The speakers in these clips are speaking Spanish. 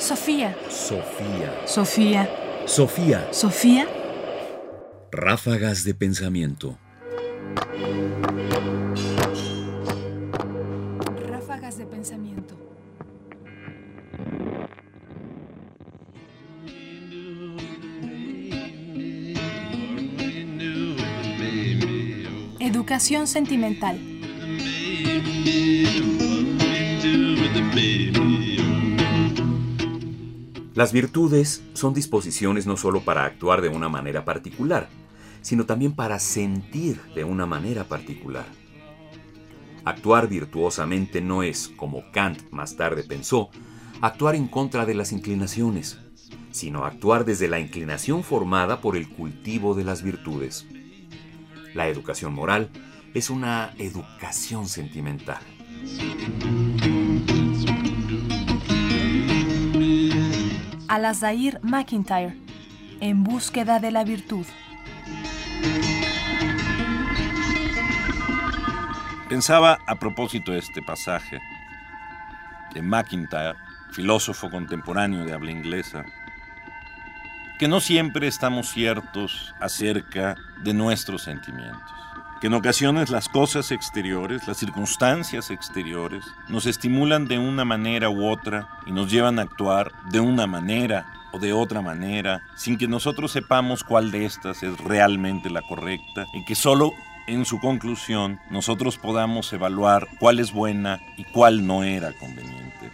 Sofía. Sofía. Sofía. Sofía. Sofía. Ráfagas de pensamiento. Ráfagas de pensamiento. Educación sentimental. Las virtudes son disposiciones no solo para actuar de una manera particular, sino también para sentir de una manera particular. Actuar virtuosamente no es, como Kant más tarde pensó, actuar en contra de las inclinaciones, sino actuar desde la inclinación formada por el cultivo de las virtudes. La educación moral es una educación sentimental. Alazair McIntyre. En búsqueda de la virtud. Pensaba a propósito de este pasaje de McIntyre, filósofo contemporáneo de habla inglesa, que no siempre estamos ciertos acerca de nuestros sentimientos, que en ocasiones las cosas exteriores, las circunstancias exteriores, nos estimulan de una manera u otra y nos llevan a actuar de una manera o de otra manera, sin que nosotros sepamos cuál de estas es realmente la correcta y que solo en su conclusión nosotros podamos evaluar cuál es buena y cuál no era conveniente.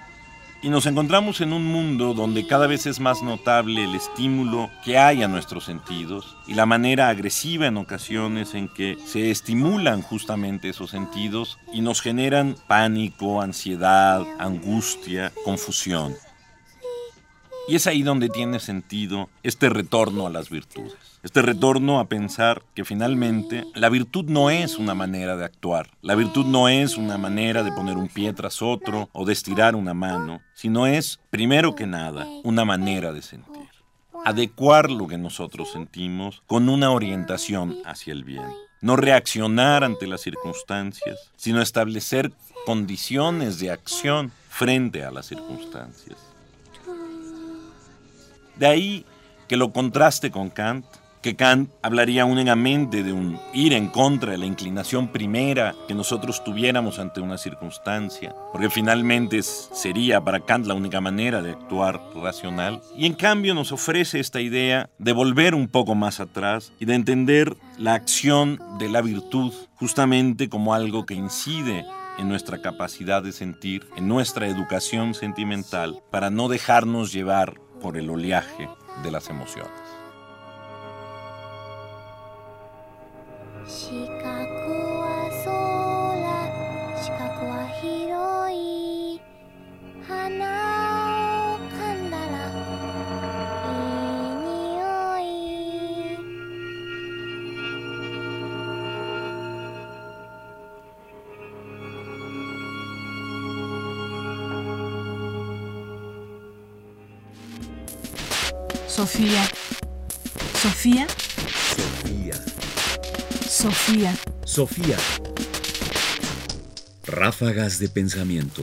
Y nos encontramos en un mundo donde cada vez es más notable el estímulo que hay a nuestros sentidos y la manera agresiva en ocasiones en que se estimulan justamente esos sentidos y nos generan pánico, ansiedad, angustia, confusión. Y es ahí donde tiene sentido este retorno a las virtudes. Este retorno a pensar que finalmente la virtud no es una manera de actuar, la virtud no es una manera de poner un pie tras otro o de estirar una mano, sino es, primero que nada, una manera de sentir. Adecuar lo que nosotros sentimos con una orientación hacia el bien. No reaccionar ante las circunstancias, sino establecer condiciones de acción frente a las circunstancias. De ahí que lo contraste con Kant, que Kant hablaría únicamente de un ir en contra de la inclinación primera que nosotros tuviéramos ante una circunstancia, porque finalmente sería para Kant la única manera de actuar racional, y en cambio nos ofrece esta idea de volver un poco más atrás y de entender la acción de la virtud justamente como algo que incide en nuestra capacidad de sentir, en nuestra educación sentimental, para no dejarnos llevar por el oleaje de las emociones. Sofía. Sofía. Sofía. Sofía. Sofía. Ráfagas de pensamiento.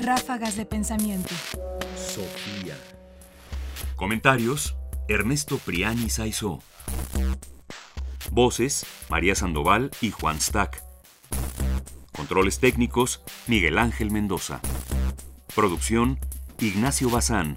Ráfagas de pensamiento. Sofía. Comentarios: Ernesto Priani Saizó. Voces: María Sandoval y Juan Stack. Controles técnicos: Miguel Ángel Mendoza. Producción: Ignacio Bazán.